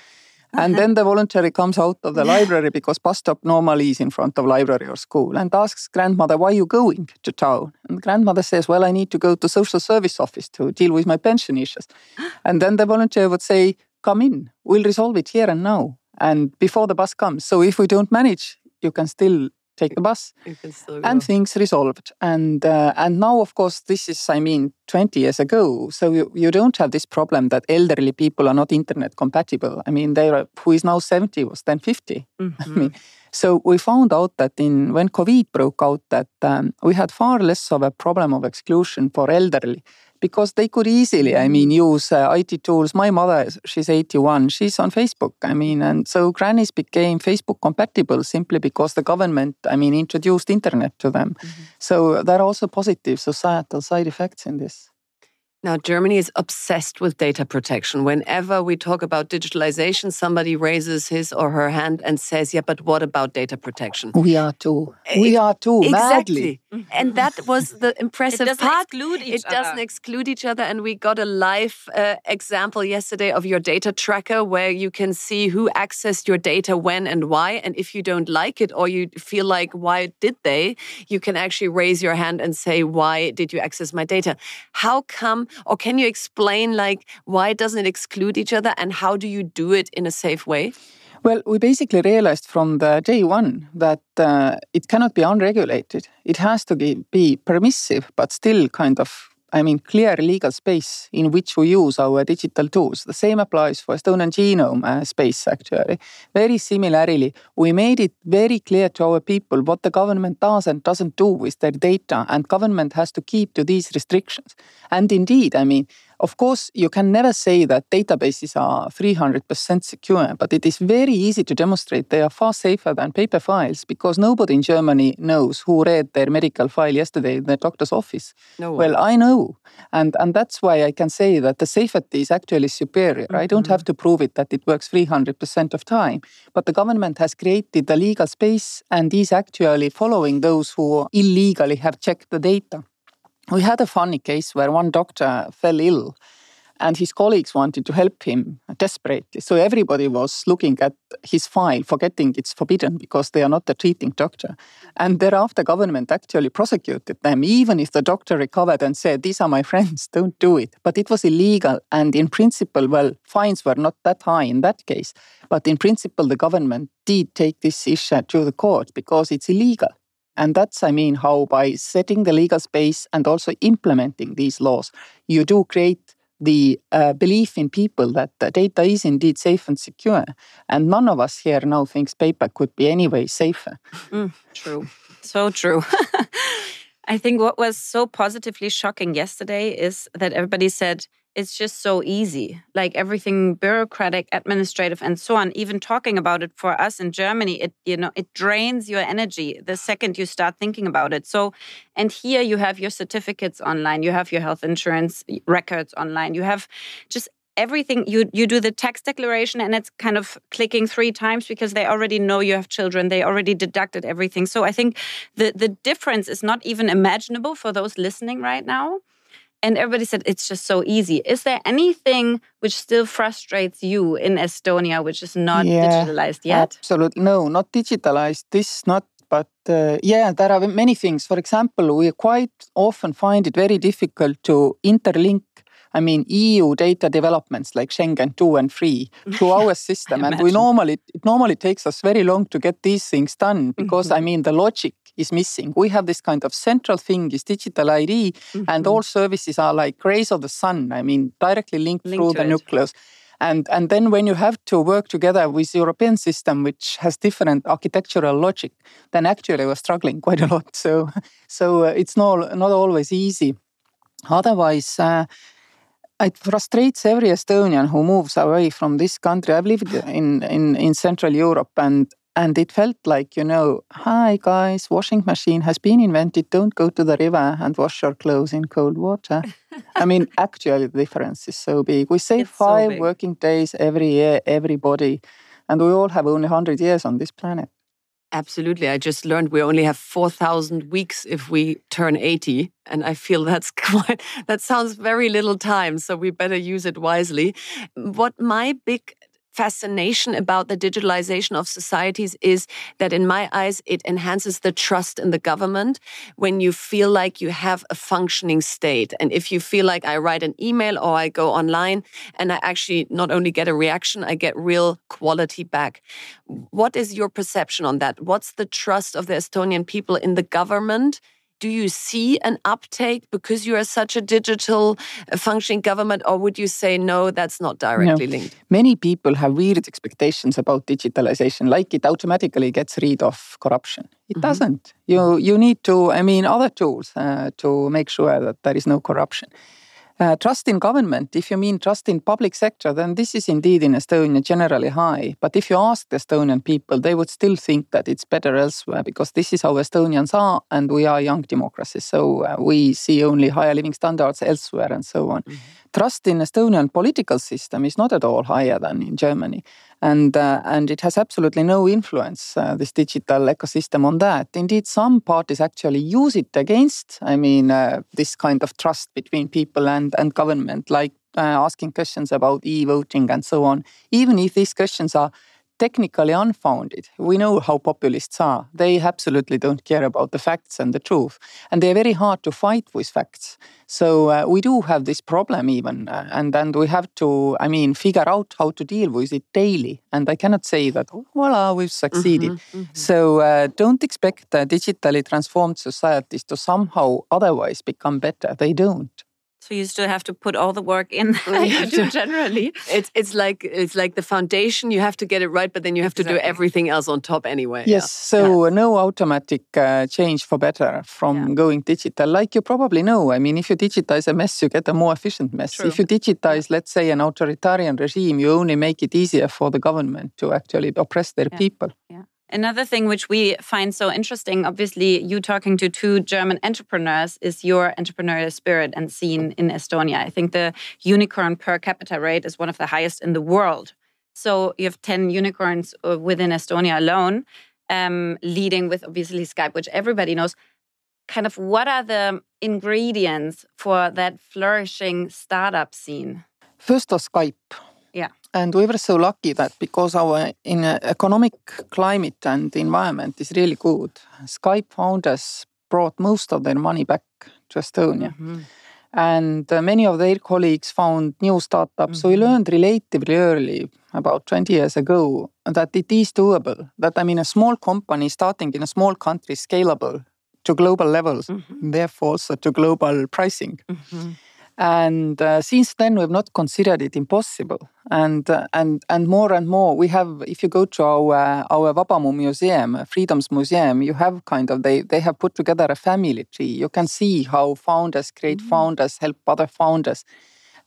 And uh-huh. then the voluntary comes out of the library because bus stop normally is in front of library or school and asks grandmother, why are you going to town? And grandmother says, well, I need to go to social service office to deal with my pension issues. And then the volunteer would say, come in, we'll resolve it here and now and before the bus comes. So if we don't manage, you can still take the bus You can still and things resolved. And uh, and now, of course, this is, I mean, 20 years ago. So you, you don't have this problem that elderly people are not internet compatible. I mean, they are, who is now 70 was then 50. I Mhm. mean, so we found out that in when COVID broke out, that um, we had far less of a problem of exclusion for elderly because they could easily, I mean, use uh, IT tools. My mother, she's 81, she's on Facebook. I mean, and so grannies became Facebook compatible simply because the government, I mean, introduced internet to them. So there are also positive societal side effects in this. Now, Germany is obsessed with data protection. Whenever we talk about digitalization, somebody raises his or her hand and says, Yeah, but what about data protection? We are too. We are too, madly. Exactly. And that was the impressive doesn't part. exclude each it doesn't exclude each other. And we got a live uh, example yesterday of your data tracker where you can see who accessed your data when and why. And if you don't like it or you feel like, why did they? You can actually raise your hand and say, why did you access my data? How come, or can you explain, like, why doesn't it exclude each other and how do you do it in a safe way? Well, we basically realized from the day one that uh, it cannot be unregulated. It has to be, be permissive, but still kind of, I mean, clear legal space in which we use our digital tools. The same applies for Estonian genome uh, space, actually. Very similarly, we made it very clear to our people what the government does and doesn't do with their data, and government has to keep to these restrictions. And indeed, I mean, of course, you can never say that databases are 300% secure, but it is very easy to demonstrate they are far safer than paper files because nobody in Germany knows who read their medical file yesterday in their doctor's office. No. Well, I know. And, and that's why I can say that the safety is actually superior. I don't mm-hmm. have to prove it that it works 300% of time. But the government has created the legal space and is actually following those who illegally have checked the data. We had a funny case where one doctor fell ill and his colleagues wanted to help him desperately. So everybody was looking at his file, forgetting it's forbidden because they are not the treating doctor. And thereafter, government actually prosecuted them, even if the doctor recovered and said, These are my friends, don't do it. But it was illegal. And in principle, well, fines were not that high in that case. But in principle, the government did take this issue to the court because it's illegal. And that's, I mean, how by setting the legal space and also implementing these laws, you do create the uh, belief in people that the data is indeed safe and secure. And none of us here now thinks paper could be anyway safer. Mm, true. So true. I think what was so positively shocking yesterday is that everybody said it's just so easy. Like everything bureaucratic, administrative, and so on. Even talking about it for us in Germany, it you know it drains your energy the second you start thinking about it. So, and here you have your certificates online, you have your health insurance records online, you have just everything you you do the tax declaration and it's kind of clicking three times because they already know you have children they already deducted everything so i think the the difference is not even imaginable for those listening right now and everybody said it's just so easy. Is there anything which still frustrates you in Estonia, which is not yeah, digitalized yet? Absolutely, no, not digitalized. This not, but uh, yeah, there are many things. For example, we quite often find it very difficult to interlink. I mean, EU data developments like Schengen 2 and 3 to our system. and we normally, it normally takes us very long to get these things done because, mm -hmm. I mean, the logic is missing. We have this kind of central thing, is digital ID, mm-hmm. and all services are like rays of the sun. I mean, directly linked, linked through the it. nucleus. And, and then when you have to work together with European system, which has different architectural logic, then actually we're struggling quite a lot. So, so uh, it's not, not always easy. Otherwise, uh, it frustrates every Estonian who moves away from this country. I've lived in, in, in Central Europe and and it felt like you know hi guys washing machine has been invented don't go to the river and wash your clothes in cold water i mean actually the difference is so big we save it's five so working days every year everybody and we all have only 100 years on this planet Absolutely. I just learned we only have 4,000 weeks if we turn 80. And I feel that's quite, that sounds very little time. So we better use it wisely. What my big fascination about the digitalization of societies is that, in my eyes, it enhances the trust in the government when you feel like you have a functioning state. And if you feel like I write an email or I go online and I actually not only get a reaction, I get real quality back. What is your perception on that? What's the trust of the Estonian people in the government? Do you see an uptake because you are such a digital uh, functioning government, or would you say no, that's not directly no. linked? Many people have weird expectations about digitalization, like it automatically gets rid of corruption. It mm -hmm. doesn't. You you need to, I mean, other tools uh, to make sure that there is no corruption. Uh, trust in government, if you mean trust in public sector, then this is indeed in Estonia generally high. But if you ask the Estonian people, they would still think that it's better elsewhere because this is how Estonians are and we are young democracies. So uh, we see only higher living standards elsewhere and so on. Mm -hmm. Trust in Estonian political system is not at all higher than in Germany and uh, and it has absolutely no influence uh, this digital ecosystem on that. Indeed some parties actually use it against i mean uh, this kind of trust between people and and government like uh, asking questions about e-voting and so on. Even if these questions are technically unfounded. We know how populists are. They absolutely don't care about the facts and the truth. And they're very hard to fight with facts. So uh, we do have this problem even. Uh, and then we have to, I mean, figure out how to deal with it daily. And I cannot say that, oh, voila, we've succeeded. Mm-hmm, mm-hmm. So uh, don't expect digitally transformed societies to somehow otherwise become better. They don't. So you still have to put all the work in you do generally. It's it's like it's like the foundation. You have to get it right, but then you have exactly. to do everything else on top anyway. Yes. Yeah. So yeah. no automatic uh, change for better from yeah. going digital. Like you probably know. I mean, if you digitize a mess, you get a more efficient mess. True. If you digitize, let's say, an authoritarian regime, you only make it easier for the government to actually oppress their people. Yeah. Another thing which we find so interesting, obviously, you talking to two German entrepreneurs, is your entrepreneurial spirit and scene in Estonia. I think the unicorn per capita rate is one of the highest in the world. So you have 10 unicorns uh, within Estonia alone, um, leading with obviously Skype, which everybody knows. Kind of what are the ingredients for that flourishing startup scene? First, of Skype. And we were so lucky that because our in economic climate and environment is really good, Skype founders brought most of their money back to Estonia. Mm-hmm. And uh, many of their colleagues found new startups. Mm-hmm. So we mm-hmm. learned relatively early, about 20 years ago, that it is doable. That I mean, a small company starting in a small country scalable to global levels, mm-hmm. therefore also to global pricing. Mm-hmm. And uh, since then, we've not considered it impossible. And uh, and and more and more, we have. If you go to our uh, our Vabamu Museum, Freedom's Museum, you have kind of they they have put together a family tree. You can see how founders, create mm-hmm. founders, help other founders.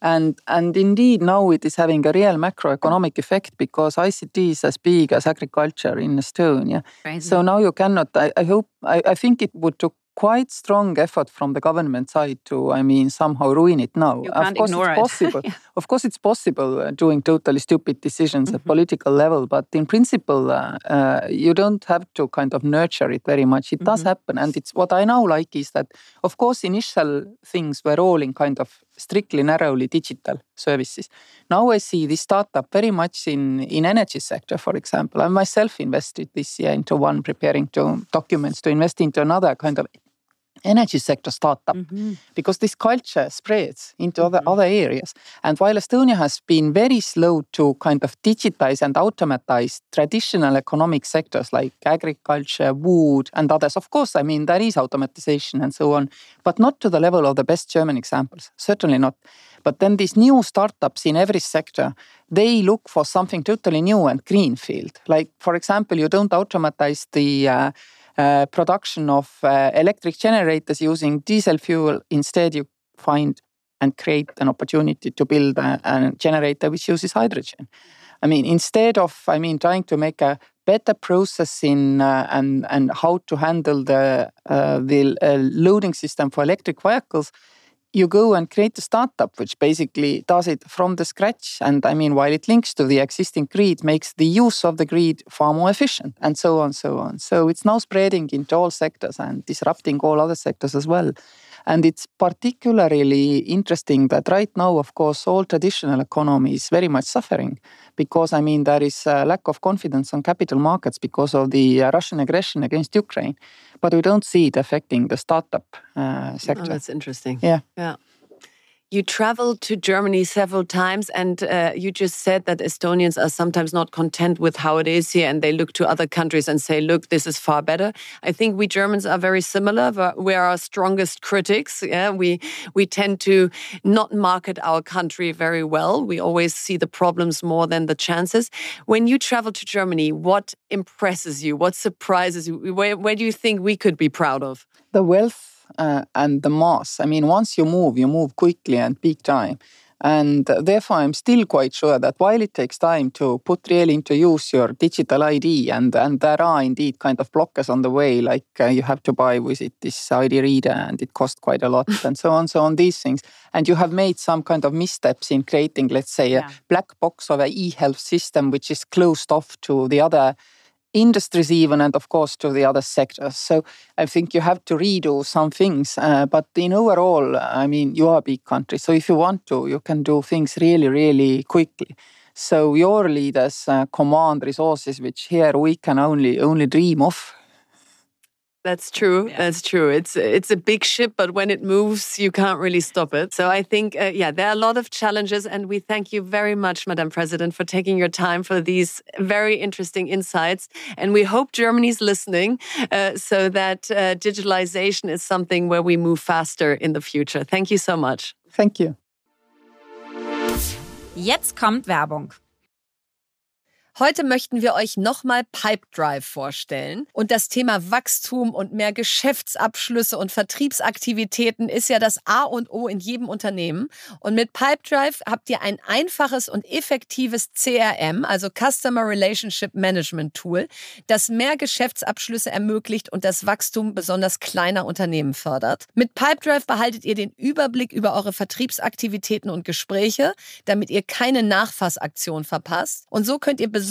And, and indeed, now it is having a real macroeconomic effect because ICT is as big as agriculture in Estonia. Crazy. So now you cannot, I, I hope, I, I think it would took quite strong effort from the government side to, I mean, somehow ruin it now. You can't of course, ignore it's possible. yeah. Of course, it's possible uh, doing totally stupid decisions mm-hmm. at political level, but in principle, uh, uh, you don't have to kind of nurture it very much. It mm-hmm. does happen, and it's what I now like is that, of course, initial things were all in kind of strictly narrowly digital services. Now I see this startup very much in in energy sector, for example. I myself invested this year into one, preparing to documents to invest into another kind of energy sector startup mm-hmm. because this culture spreads into mm-hmm. other, other areas. And while Estonia has been very slow to kind of digitize and automatize traditional economic sectors like agriculture, wood, and others, of course, I mean, there is automatization and so on, but not to the level of the best German examples, certainly not. But then these new startups in every sector, they look for something totally new and greenfield. Like, for example, you don't automatize the uh, uh, production of uh, electric generators using diesel fuel. Instead, you find and create an opportunity to build a, a, generator which uses hydrogen. I mean, instead of, I mean, trying to make a better process in uh, and and how to handle the uh, the uh, loading system for electric vehicles, you go and create a startup which basically does it from the scratch. And I mean, while it links to the existing grid, makes the use of the grid far more efficient, and so on, so on. So it's now spreading into all sectors and disrupting all other sectors as well. And it's particularly interesting that right now, of course, all traditional economy is very much suffering because, I mean, there is a lack of confidence on capital markets because of the uh, Russian aggression against Ukraine. But we don't see it affecting the startup uh, sector. Oh, that's interesting. Yeah. Yeah. You traveled to Germany several times, and uh, you just said that Estonians are sometimes not content with how it is here, and they look to other countries and say, "Look, this is far better." I think we Germans are very similar. We're our strongest critics. Yeah, we we tend to not market our country very well. We always see the problems more than the chances. When you travel to Germany, what impresses you? What surprises you? Where, where do you think we could be proud of? The wealth uh, and the mass. I mean, once you move, you move quickly and big time. And therefore, I'm still quite sure that while it takes time to put really into use your digital ID, and, and there are indeed kind of blockers on the way, like uh, you have to buy with it this ID reader and it costs quite a lot, and so on, so on, these things. And you have made some kind of missteps in creating, let's say, yeah. a black box of an e health system which is closed off to the other industries even and of course to the other sectors. So i think you have to redo some things uh, but in overall i mean you are a big country. So if you want to you can do things really really quickly. So your leaders uh, command resources which here we can only only dream of that's true. Yeah. That's true. It's it's a big ship, but when it moves, you can't really stop it. So I think, uh, yeah, there are a lot of challenges, and we thank you very much, Madam President, for taking your time for these very interesting insights. And we hope Germany's listening, uh, so that uh, digitalization is something where we move faster in the future. Thank you so much. Thank you. Jetzt kommt Werbung. Heute möchten wir euch nochmal Pipedrive vorstellen. Und das Thema Wachstum und mehr Geschäftsabschlüsse und Vertriebsaktivitäten ist ja das A und O in jedem Unternehmen. Und mit Pipedrive habt ihr ein einfaches und effektives CRM, also Customer Relationship Management Tool, das mehr Geschäftsabschlüsse ermöglicht und das Wachstum besonders kleiner Unternehmen fördert. Mit Pipedrive behaltet ihr den Überblick über eure Vertriebsaktivitäten und Gespräche, damit ihr keine Nachfassaktion verpasst. Und so könnt ihr besonders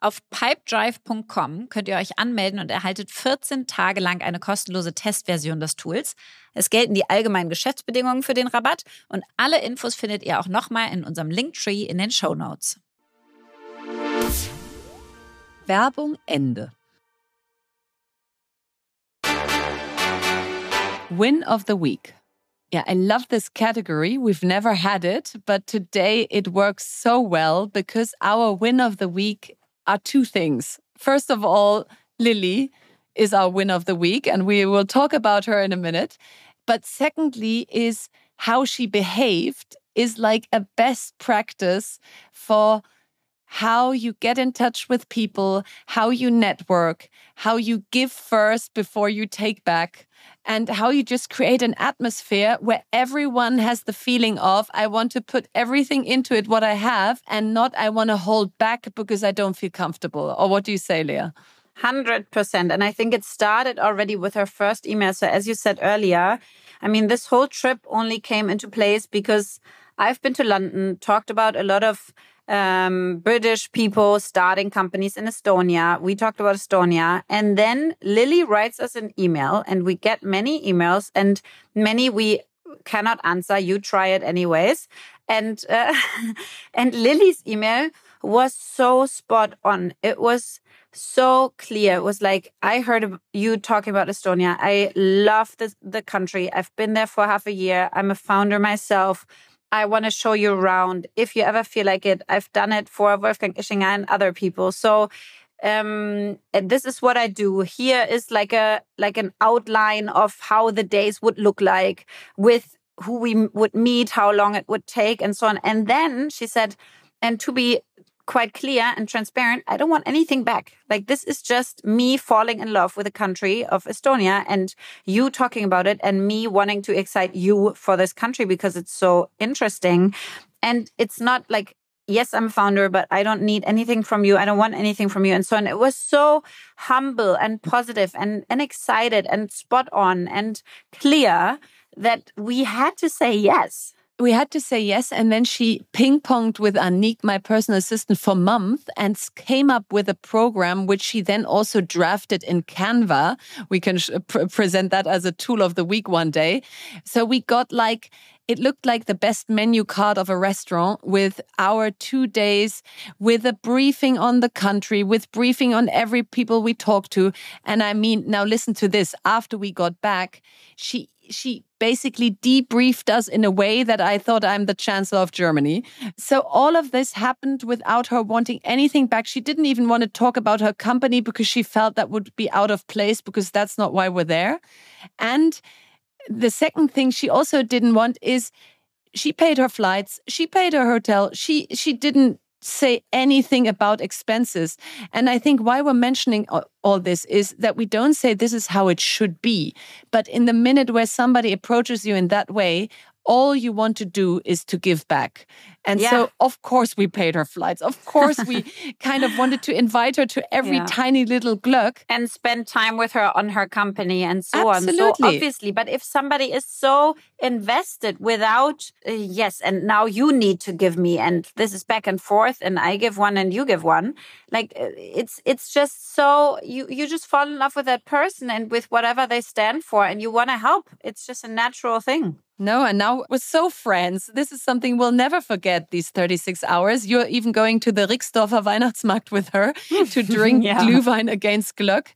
Auf pipedrive.com könnt ihr euch anmelden und erhaltet 14 Tage lang eine kostenlose Testversion des Tools. Es gelten die allgemeinen Geschäftsbedingungen für den Rabatt und alle Infos findet ihr auch nochmal in unserem Linktree in den Show Notes. Werbung Ende. Win of the Week. Yeah, I love this category. We've never had it, but today it works so well because our win of the week are two things. First of all, Lili is our win of the week, and we will talk about her in a minute. But secondly, is how she behaved is like a best practice for how you get in touch with people, how you network, how you give first before you take back, and how you just create an atmosphere where everyone has the feeling of, I want to put everything into it, what I have, and not I want to hold back because I don't feel comfortable. Or what do you say, Lea? 100%. And I think it started already with her first email. So, as you said earlier, I mean, this whole trip only came into place because I've been to London, talked about a lot of um, British people starting companies in Estonia. We talked about Estonia. And then Lili writes us an email, and we get many emails, and many we cannot answer. You try it anyways. And uh, and Lili's email was so spot on. It was so clear. It was like I heard you talking about Estonia. I love this, the country. I've been there for half a year. I'm a founder myself. I want to show you around. If you ever feel like it, I've done it for Wolfgang Ischinger and other people. So um this is what i do here is like a like an outline of how the days would look like with who we would meet how long it would take and so on and then she said and to be quite clear and transparent. I don't want anything back. Like this is just me falling in love with the country of Estonia and you talking about it and me wanting to excite you for this country because it's so interesting. And it's not like, yes, I'm a founder, but I don't need anything from you. I don't want anything from you. And so on. It was so humble and positive and, and excited and spot on and clear that we had to say yes we had to say yes. And then she ping ponged with Anik, my personal assistant, for months and came up with a program, which she then also drafted in Canva. We can pr present that as a tool of the week one day. So we got like, it looked like the best menu card of a restaurant with our two days, with a briefing on the country, with briefing on every people we talked to. And I mean, now listen to this. After we got back, she she basically debriefed us in a way that I thought I'm the Chancellor of Germany. So all of this happened without her wanting anything back. She didn't even want to talk about her company because she felt that would be out of place because that's not why we're there. And the second thing she also didn't want is she paid her flights, she paid her hotel, she she didn't say anything about expenses. And I think why we're mentioning all this is that we don't say this is how it should be. But in the minute where somebody approaches you in that way, all you want to do is to give back. And yeah. so, of course, we paid her flights. Of course, we kind of wanted to invite her to every yeah. tiny little glögg and spend time with her on her company and so Absolutely. on. So, obviously, but if somebody is so invested without, uh, yes, and now you need to give me, and this is back and forth, and I give one and you give one, like uh, it's it's just so you you just fall in love with that person and with whatever they stand for, and you want to help. It's just a natural thing. No, and now we're so friends. This is something we'll never forget these 36 hours. You're even going to the Rixdorfer Weihnachtsmarkt with her to drink yeah. Glühwein against Glögg.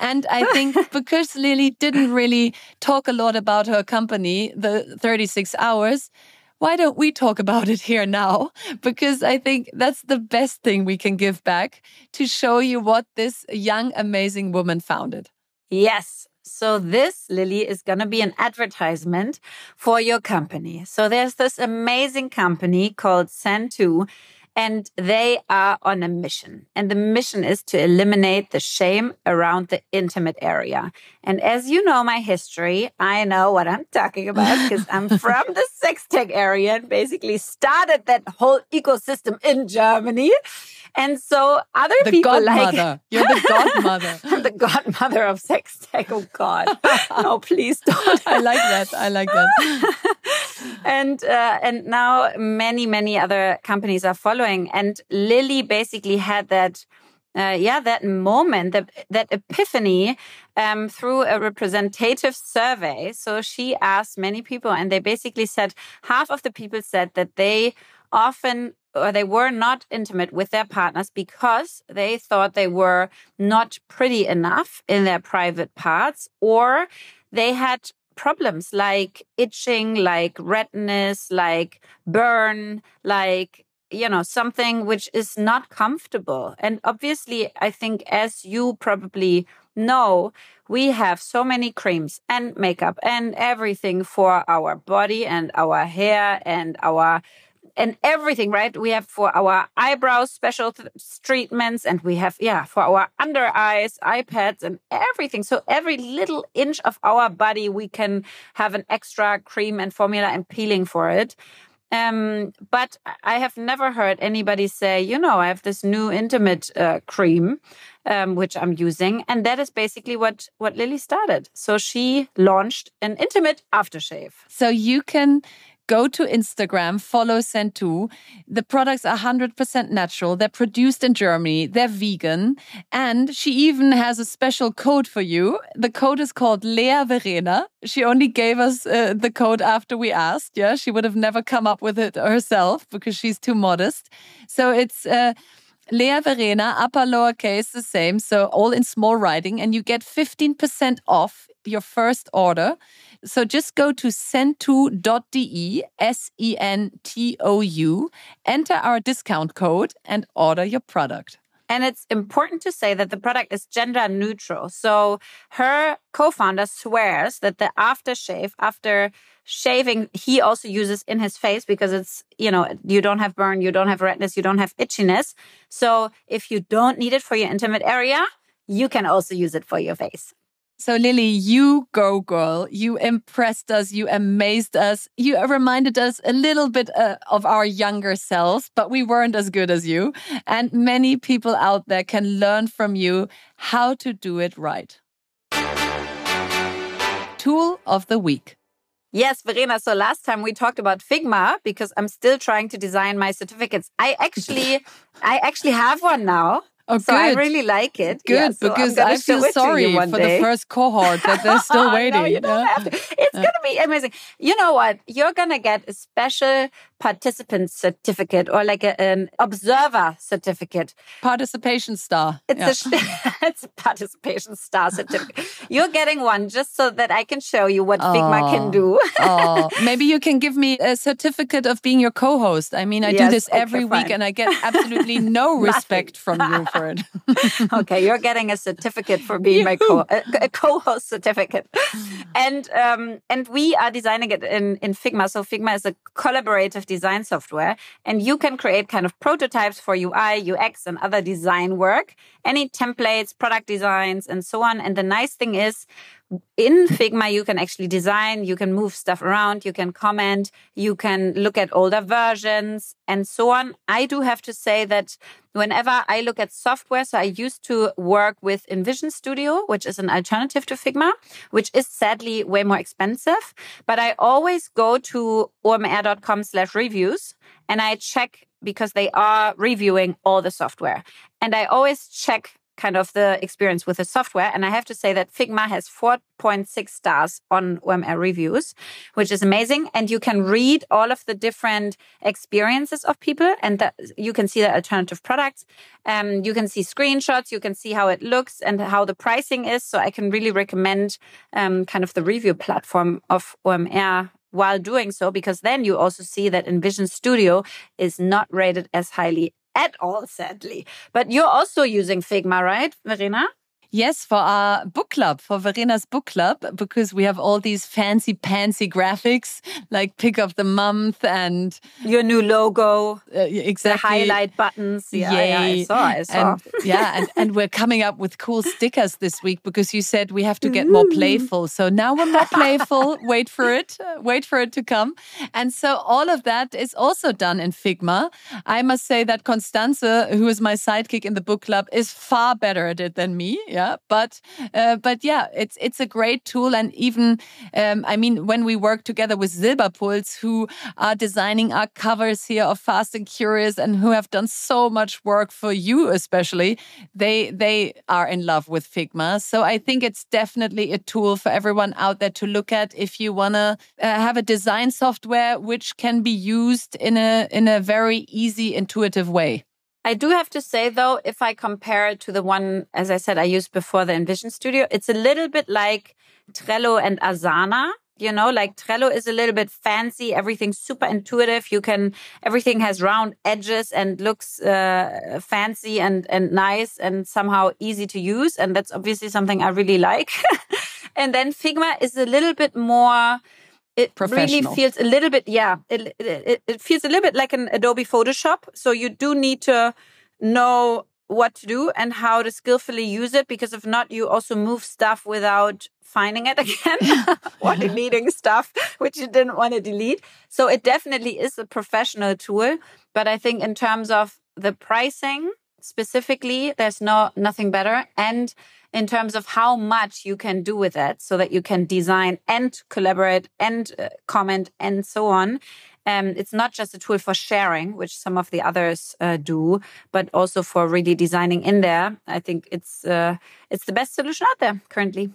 And I think because Lili didn't really talk a lot about her company, the 36 hours, why don't we talk about it here now? Because I think that's the best thing we can give back to show you what this young, amazing woman founded. Yes. So this, Lili, is going to be an advertisement for your company. So there's this amazing company called Sentou and they are on a mission. And the mission is to eliminate the shame around the intimate area. And as you know my history, I know what I'm talking about because I'm from the sex tech area and basically started that whole ecosystem in Germany. And so other the people godmother. like you're the godmother. I'm the godmother of sex tech. Oh God, no, please don't. I like that. I like that. and uh, and now many many other companies are following. And Lili basically had that uh, yeah, that moment, that, that epiphany um, through a representative survey. So she asked many people, and they basically said half of the people said that they often or they were not intimate with their partners because they thought they were not pretty enough in their private parts or they had problems like itching, like redness, like burn, like you know, something which is not comfortable. And obviously, I think as you probably know, we have so many creams and makeup and everything for our body and our hair and our and everything, right? We have for our eyebrows special treatments, and we have, yeah, for our under eyes, eye pads, and everything. So every little inch of our body, we can have an extra cream and formula and peeling for it. Um, but I have never heard anybody say, you know, I have this new intimate uh, cream, um, which I'm using, and that is basically what what Lili started. So she launched an intimate aftershave. So you can go to Instagram, follow Sentou. The products are 100% natural. They're produced in Germany. They're vegan. And she even has a special code for you. The code is called Lea Verena. She only gave us uh, the code after we asked. Yeah, she would have never come up with it herself because she's too modest. So it's. Uh, Lea Verena, upper lowercase, the same. So all in small writing, and you get 15% off your first order. So just go to sentou.de, S E N T O U, enter our discount code, and order your product. And it's important to say that the product is gender neutral. So her co founder swears that the aftershave, after shaving, he also uses in his face because it's, you know, you don't have burn, you don't have redness, you don't have itchiness. So if you don't need it for your intimate area, you can also use it for your face. So, Lili, you go, girl. You impressed us. You amazed us. You reminded us a little bit uh, of our younger selves, but we weren't as good as you. And many people out there can learn from you how to do it right. Tool of the week. Yes, Verena. So last time we talked about Figma because I'm still trying to design my certificates. I actually, I actually have one now. Oh, so I really like it. Good, yeah, so because I feel sorry for day. the first cohort that they're still waiting. no, you don't have to. It's uh, going to be amazing. You know what? You're going to get a special participant certificate or like a, an observer certificate. Participation star. It's, yeah. a, it's a participation star certificate. You're getting one just so that I can show you what oh, Figma can do. oh, maybe you can give me a certificate of being your co-host. I mean, I yes, do this every okay, week and I get absolutely no respect from you for okay, you're getting a certificate for being my co a, a co-host certificate. And um and we are designing it in in Figma. So Figma is a collaborative design software and you can create kind of prototypes for UI, UX and other design work, any templates, product designs and so on. And the nice thing is in Figma, you can actually design, you can move stuff around, you can comment, you can look at older versions and so on. I do have to say that whenever I look at software, so I used to work with InVision Studio, which is an alternative to Figma, which is sadly way more expensive. But I always go to omr.com slash reviews and I check because they are reviewing all the software. And I always check kind of the experience with the software. And I have to say that Figma has 4.6 stars on OMR reviews, which is amazing. And you can read all of the different experiences of people and that you can see the alternative products. Um, you can see screenshots, you can see how it looks and how the pricing is. So I can really recommend um, kind of the review platform of OMR while doing so, because then you also see that InVision Studio is not rated as highly at all, sadly. But you're also using Figma, right, Verena? Yes, for our book club, for Verena's book club, because we have all these fancy pantsy graphics like pick of the month and your new logo, uh, exactly, the highlight buttons. Yeah, yeah, I saw, I saw. And, yeah, and, and we're coming up with cool stickers this week because you said we have to get more playful. So now we're more playful. wait for it, wait for it to come. And so all of that is also done in Figma. I must say that Constanze, who is my sidekick in the book club, is far better at it than me. Yeah But uh, but yeah, it's it's a great tool, and even um, I mean, when we work together with Silberpuls, who are designing our covers here of Fast and Curious, and who have done so much work for you, especially, they they are in love with Figma. So I think it's definitely a tool for everyone out there to look at if you wanna uh, have a design software which can be used in a in a very easy, intuitive way. I do have to say though, if I compare it to the one, as I said, I used before the InVision Studio, it's a little bit like Trello and Asana. You know, like Trello is a little bit fancy. Everything's super intuitive. You can, everything has round edges and looks uh, fancy and, and nice and somehow easy to use. And that's obviously something I really like. and then Figma is a little bit more, it really feels a little bit yeah it, it, it feels a little bit like an adobe photoshop. So you do need to know what to do and how to skillfully use it because if not you also move stuff without finding it again or deleting stuff which you didn't want to delete. So it definitely is a professional tool but i think in terms of the pricing specifically there's no nothing better and in terms of how much you can do with it so that you can design and collaborate and uh, comment and so on. Um, it's not just a tool for sharing, which some of the others uh, do, but also for really designing in there. I think it's uh, it's the best solution out there currently.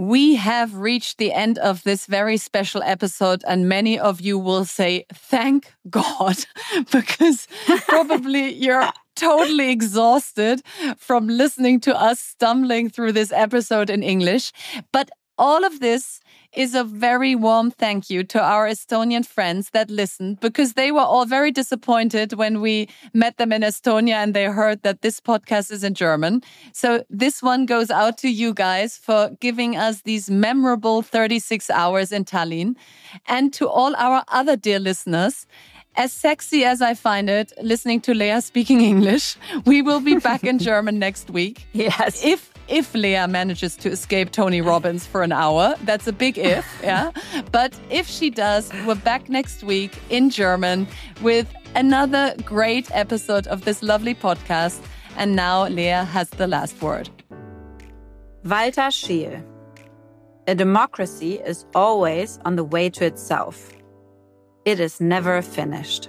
We have reached the end of this very special episode, and many of you will say, Thank God, because probably you're totally exhausted from listening to us stumbling through this episode in English. But all of this is a very warm thank you to our Estonian friends that listened because they were all very disappointed when we met them in Estonia and they heard that this podcast is in German. So this one goes out to you guys for giving us these memorable 36 hours in Tallinn and to all our other dear listeners. As sexy as I find it, listening to Lea speaking English, we will be back in German next week. Yes. If if Lea manages to escape Tony Robbins for an hour. That's a big if, yeah. But if she does, we're back next week in German with another great episode of this lovely podcast. And now Lea has the last word. Walter Scheel. A democracy is always on the way to itself. It is never finished.